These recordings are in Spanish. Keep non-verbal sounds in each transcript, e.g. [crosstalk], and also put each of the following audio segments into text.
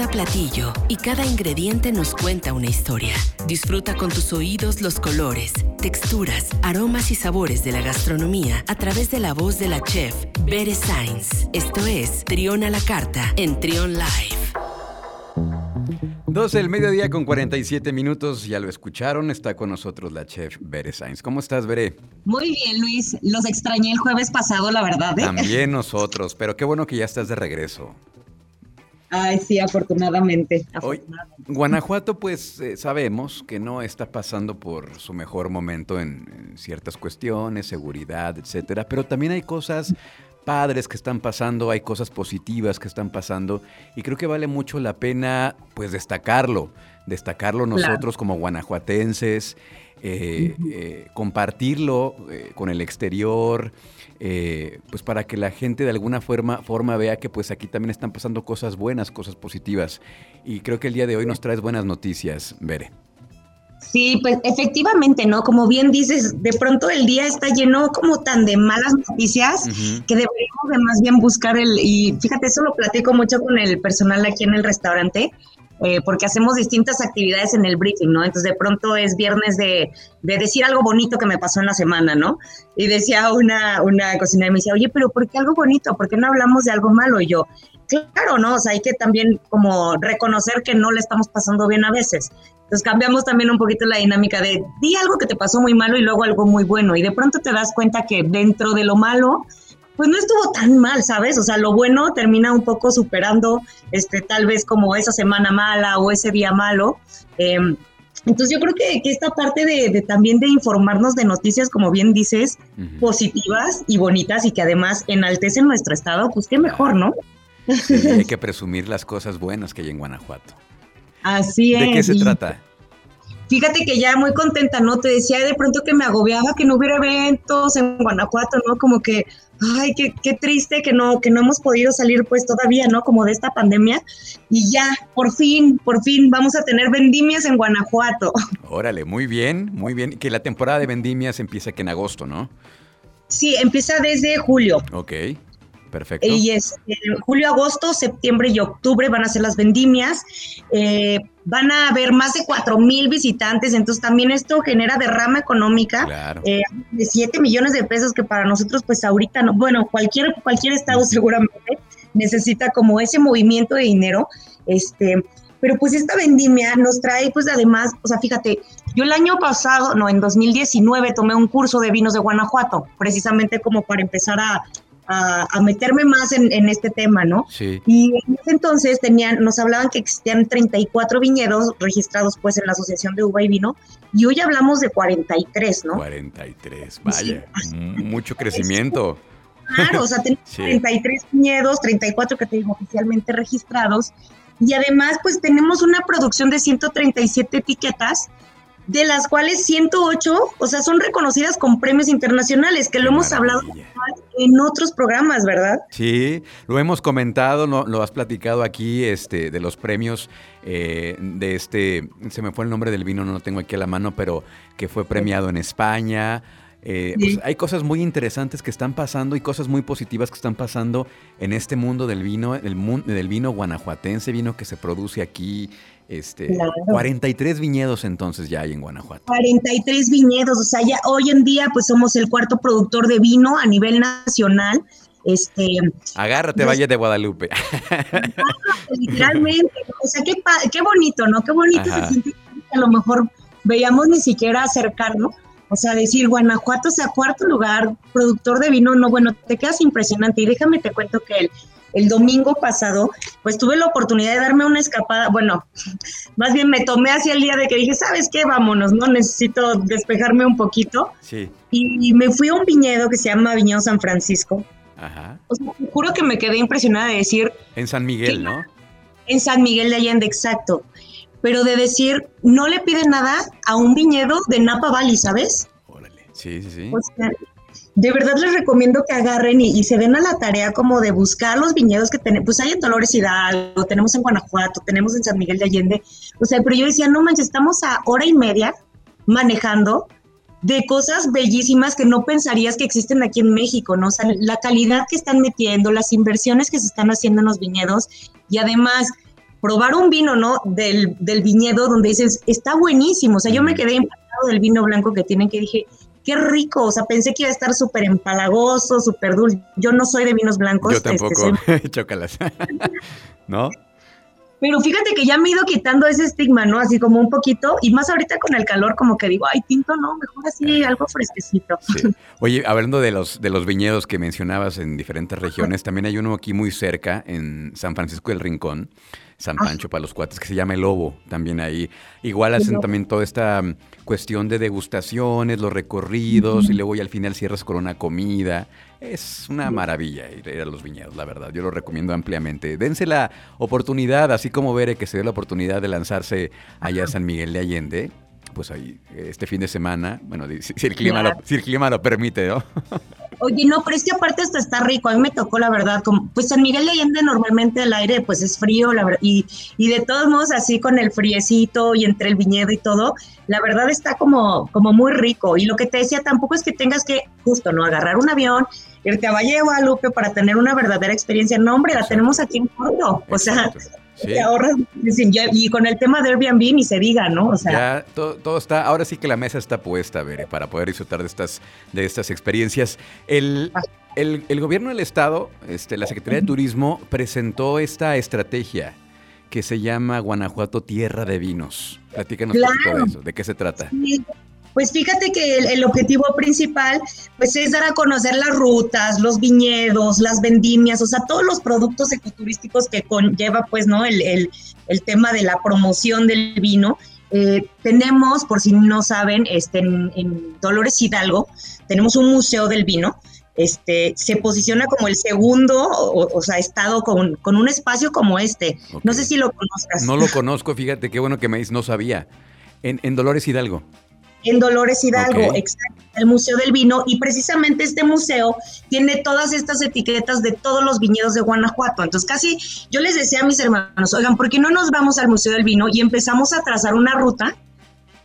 Cada platillo y cada ingrediente nos cuenta una historia. Disfruta con tus oídos los colores, texturas, aromas y sabores de la gastronomía a través de la voz de la chef Bere Sainz. Esto es Trión a la Carta en Trión Live. 12 del mediodía con 47 minutos, ya lo escucharon, está con nosotros la chef Bere Sainz. ¿Cómo estás, Bere? Muy bien, Luis. Los extrañé el jueves pasado, la verdad. ¿eh? También [laughs] nosotros, pero qué bueno que ya estás de regreso. Ay, sí, afortunadamente. Hoy, Guanajuato, pues eh, sabemos que no está pasando por su mejor momento en, en, ciertas cuestiones, seguridad, etcétera, pero también hay cosas padres que están pasando, hay cosas positivas que están pasando y creo que vale mucho la pena pues destacarlo, destacarlo nosotros claro. como guanajuatenses, eh, eh, compartirlo eh, con el exterior, pues para que la gente de alguna forma, forma vea que pues aquí también están pasando cosas buenas, cosas positivas y creo que el día de hoy nos traes buenas noticias, Bere. Sí, pues efectivamente, ¿no? Como bien dices, de pronto el día está lleno como tan de malas noticias uh -huh. que deberíamos de más bien buscar el, y fíjate, eso lo platico mucho con el personal aquí en el restaurante, eh, porque hacemos distintas actividades en el briefing, ¿no? Entonces de pronto es viernes de, de, decir algo bonito que me pasó en la semana, ¿no? Y decía una, una cocinera, me decía, oye, pero ¿por qué algo bonito? ¿Por qué no hablamos de algo malo? Y yo, claro, ¿no? O sea, hay que también como reconocer que no le estamos pasando bien a veces. Entonces cambiamos también un poquito la dinámica de di algo que te pasó muy malo y luego algo muy bueno. Y de pronto te das cuenta que dentro de lo malo, pues no estuvo tan mal, ¿sabes? O sea, lo bueno termina un poco superando, este, tal vez como esa semana mala o ese día malo. Eh, entonces yo creo que, que esta parte de, de, también de informarnos de noticias, como bien dices, uh -huh. positivas y bonitas y que además enaltecen nuestro estado, pues qué mejor, ¿no? Sí, hay [laughs] que presumir las cosas buenas que hay en Guanajuato. Así es. ¿De qué se trata? Fíjate que ya muy contenta, ¿no? Te decía de pronto que me agobiaba que no hubiera eventos en Guanajuato, ¿no? Como que, ay, qué, qué triste que no, que no hemos podido salir pues todavía, ¿no? Como de esta pandemia. Y ya, por fin, por fin vamos a tener vendimias en Guanajuato. [laughs] Órale, muy bien, muy bien. Que la temporada de vendimias empieza que en agosto, ¿no? Sí, empieza desde julio. Ok. Perfecto. Y es eh, julio, agosto, septiembre y octubre van a ser las vendimias. Eh, van a haber más de 4 mil visitantes, entonces también esto genera derrama económica claro. eh, de 7 millones de pesos que para nosotros pues ahorita no, bueno, cualquier, cualquier estado seguramente necesita como ese movimiento de dinero, este, pero pues esta vendimia nos trae pues además, o sea, fíjate, yo el año pasado, no, en 2019 tomé un curso de vinos de Guanajuato, precisamente como para empezar a a, a, meterme más en, en, este tema, ¿no? Sí. Y en ese entonces tenían, nos hablaban que existían 34 viñedos registrados pues en la Asociación de Uva y Vino y hoy hablamos de 43, ¿no? 43, vaya, sí. mucho crecimiento. Claro, o sea, [laughs] tenemos sí. 33 viñedos, 34 que te digo oficialmente registrados y además pues tenemos una producción de 137 etiquetas de las cuales 108, o sea, son reconocidas con premios internacionales, que lo hemos hablado en otros programas, ¿verdad? Sí, lo hemos comentado, lo, lo has platicado aquí, este, de los premios eh, de este, se me fue el nombre del vino, no lo tengo aquí a la mano, pero que fue premiado en España. Eh, sí. pues hay cosas muy interesantes que están pasando y cosas muy positivas que están pasando en este mundo del vino, el mundo del vino guanajuatense, vino que se produce aquí. Este, claro. 43 viñedos entonces ya hay en Guanajuato. 43 viñedos, o sea, ya hoy en día pues somos el cuarto productor de vino a nivel nacional. Este, Agárrate, Valle de Guadalupe. [laughs] literalmente, o sea, qué, qué bonito, ¿no? Qué bonito Ajá. se siente que a lo mejor veíamos ni siquiera acercarnos. O sea, decir Guanajuato sea cuarto lugar, productor de vino, no, bueno, te quedas impresionante. Y déjame te cuento que el, el domingo pasado, pues tuve la oportunidad de darme una escapada, bueno, [laughs] más bien me tomé hacia el día de que dije, ¿sabes qué? Vámonos, ¿no? Necesito despejarme un poquito. Sí. Y, y me fui a un viñedo que se llama Viñedo San Francisco. Ajá. O sea, te juro que me quedé impresionada de decir... En San Miguel, que, ¿no? En San Miguel de Allende, exacto. Pero de decir, no le pide nada a un viñedo de Napa Valley, ¿sabes? Órale, sí, sí, sí. O sea, de verdad les recomiendo que agarren y, y, se den a la tarea como de buscar los viñedos que tenemos, pues hay en Dolores Hidalgo, tenemos en Guanajuato, tenemos en San Miguel de Allende, o sea, pero yo decía, no manches, estamos a hora y media manejando de cosas bellísimas que no pensarías que existen aquí en México, ¿no? O sea, la calidad que están metiendo, las inversiones que se están haciendo en los viñedos y además probar un vino, ¿no? Del, del viñedo donde dices, está buenísimo. O sea, yo me quedé impactado del vino blanco que tienen, que dije, qué rico. O sea, pensé que iba a estar súper empalagoso, súper dulce. Yo no soy de vinos blancos. Yo este, tampoco, [laughs] chócalas. [laughs] ¿No? Pero fíjate que ya me he ido quitando ese estigma, ¿no? Así como un poquito, y más ahorita con el calor, como que digo, ay, tinto, no, mejor así, algo fresquecito. Oye, hablando de los, de los viñedos que mencionabas en diferentes regiones, también hay uno aquí muy cerca, en San Francisco del Rincón, San ah. Pancho para los cuates, que se llama El Lobo, también ahí. Igual hacen también toda esta mm, cuestión de degustaciones, los recorridos, y luego y al final cierras con una comida. Es una maravilla ir, a los viñedos, la verdad. Yo lo recomiendo ampliamente. Dense la oportunidad, así como Bere que se dio la oportunidad de lanzarse allá a San Miguel de Allende pues ahí este fin de semana, bueno, si, el clima lo, si el clima lo permite, ¿no? [laughs] Oye, no, pero es que aparte hasta está rico. A mí me tocó, la verdad, como, pues San Miguel de Allende normalmente el aire pues es frío, la verdad, y, y de todos modos así con el friecito y entre el viñedo y todo, la verdad está como, como muy rico. Y lo que te decía, tampoco es que tengas que, justo, ¿no? Agarrar un avión, irte a Valle de Guadalupe para tener una verdadera experiencia. No, hombre, la tenemos aquí en Puerto. O sea, ahorras, y con el tema de Airbnb ni se diga, ¿no? O sea, ya todo, está, ahora sí que la mesa está puesta, Bere, para poder disfrutar de estas, de estas experiencias. El, ah. el, gobierno del estado, este, la Secretaría de Turismo, presentó esta estrategia que se llama Guanajuato Tierra de Vinos. Platícanos un poquito de eso, ¿de qué se trata? Sí. Pues fíjate que el, objetivo principal pues es dar a conocer las rutas, los viñedos, las vendimias, o sea, todos los productos ecoturísticos que conlleva pues, ¿no? El, el, tema de la promoción del vino. Eh, tenemos, por si no saben, este, en, Dolores Hidalgo, tenemos un museo del vino. Este, se posiciona como el segundo, o, sea, estado con, con, un espacio como este. No sé si lo conozcas. No lo [laughs] conozco, fíjate, qué bueno que me dices, no sabía. En, en Dolores Hidalgo en Dolores Hidalgo, exacto, el Museo del Vino, y precisamente este museo tiene todas estas etiquetas de todos los viñedos de Guanajuato. Entonces, casi yo les decía a mis hermanos, oigan, ¿por qué no nos vamos al Museo del Vino y empezamos a trazar una ruta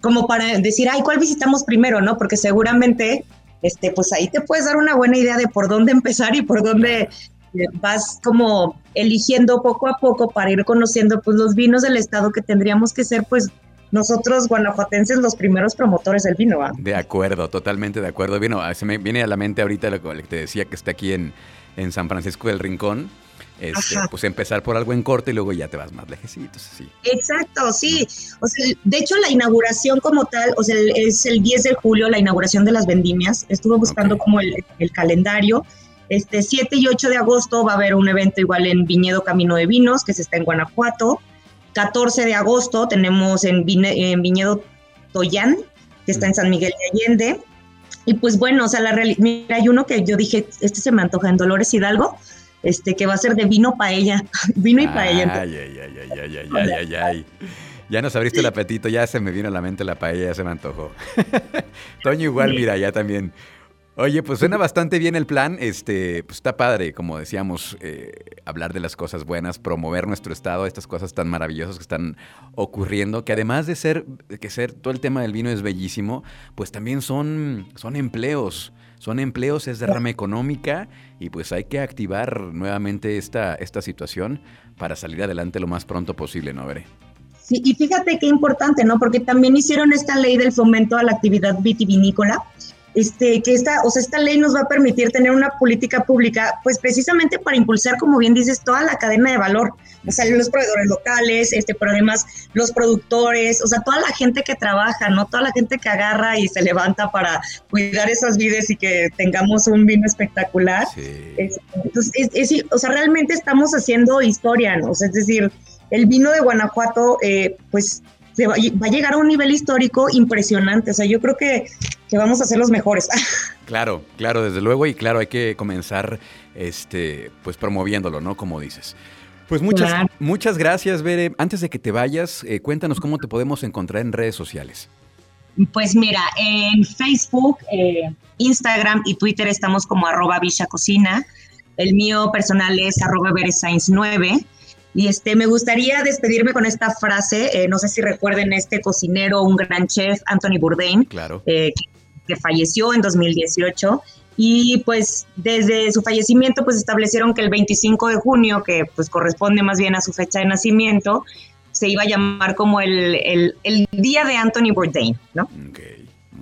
como para decir, ay, ¿cuál visitamos primero, no? Porque seguramente, este, pues ahí te puedes dar una buena idea de por dónde empezar y por dónde eh, vas como eligiendo poco a poco para ir conociendo pues los vinos del estado que tendríamos que ser pues nosotros guanajuatenses los primeros promotores del vino. ¿va? De acuerdo, totalmente de acuerdo. Vino, se me viene a la mente ahorita lo que te decía que está aquí en, en San Francisco del Rincón. Este, pues empezar por algo en corte y luego ya te vas más lejecitos, así. Exacto, sí. O sea, de hecho la inauguración como tal, o sea, es el 10 de julio la inauguración de las vendimias. Estuve buscando como el, el, calendario. Este 7 y 8 de agosto va a haber un evento igual en Viñedo Camino de Vinos, que se está en Guanajuato. 14 de agosto tenemos en, Viñedo Toyán, que está en San Miguel de Allende. Y pues bueno, o sea, la realidad, mira, hay uno que yo dije, este se me antoja en Dolores Hidalgo, este, que va a ser de vino paella, [laughs] vino y paella. Ay, ay, ay, ay, ay, ay, ay, ay, Ya nos abriste el apetito, ya se me vino a la mente la paella, ya se me antojó. [laughs] Toño igual, mira, ya también. Oye, pues suena [laughs] bastante bien el plan. Este, pues está padre, como decíamos, eh, hablar de las cosas buenas, promover nuestro estado, estas cosas tan maravillosas que están ocurriendo, que además de ser, que ser todo el tema del vino es bellísimo, pues también son, son empleos. Son empleos, es derrama económica y pues hay que activar nuevamente esta, esta situación para salir adelante lo más pronto posible, ¿no, Veré? Sí, y fíjate qué importante, ¿no? Porque también hicieron esta ley del fomento a la actividad vitivinícola este, que esta, o sea, esta ley nos va a permitir tener una política pública, pues precisamente para impulsar, como bien dices, toda la cadena de valor, o sea, los proveedores locales, este, pero además los productores, o sea, toda la gente que trabaja, ¿no? Toda la gente que agarra y se levanta para cuidar esas vides y que tengamos un vino espectacular. entonces, o sea, realmente estamos haciendo historia, ¿no? O sea, es decir, el vino de Guanajuato, eh, pues va, va, a llegar a un nivel histórico impresionante. O sea, yo creo que que vamos a ser los mejores. [laughs] Claro, claro, desde luego, y claro, hay que comenzar este, pues promoviéndolo, ¿no? Como dices. Pues muchas, muchas gracias, Bere. Antes de que te vayas, eh, cuéntanos cómo te podemos encontrar en redes sociales. Pues mira, en Facebook, eh, Instagram y Twitter estamos como arroba Cocina. El mío personal es arroba 9 Y este, me gustaría despedirme con esta frase, eh, no sé si recuerden este cocinero, un gran chef, Anthony Bourdain, claro. que falleció en 2018, y pues desde su fallecimiento pues establecieron que el 25 de junio, que pues corresponde más bien a su fecha de nacimiento, se iba a llamar como el, el, día de Anthony Bourdain, ¿no?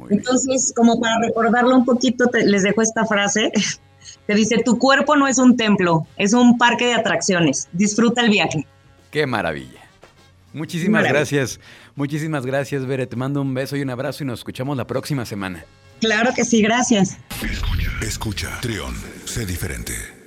Entonces, como para recordarlo un poquito, les dejo esta frase que dice, tu cuerpo no es un templo, es un parque de atracciones, disfruta el viaje. Qué maravilla. Muchísimas gracias, muchísimas gracias, Bere. Te mando un beso y un abrazo y nos escuchamos la próxima semana. Claro que sí, gracias. Escucha, escucha, Trión, sé diferente.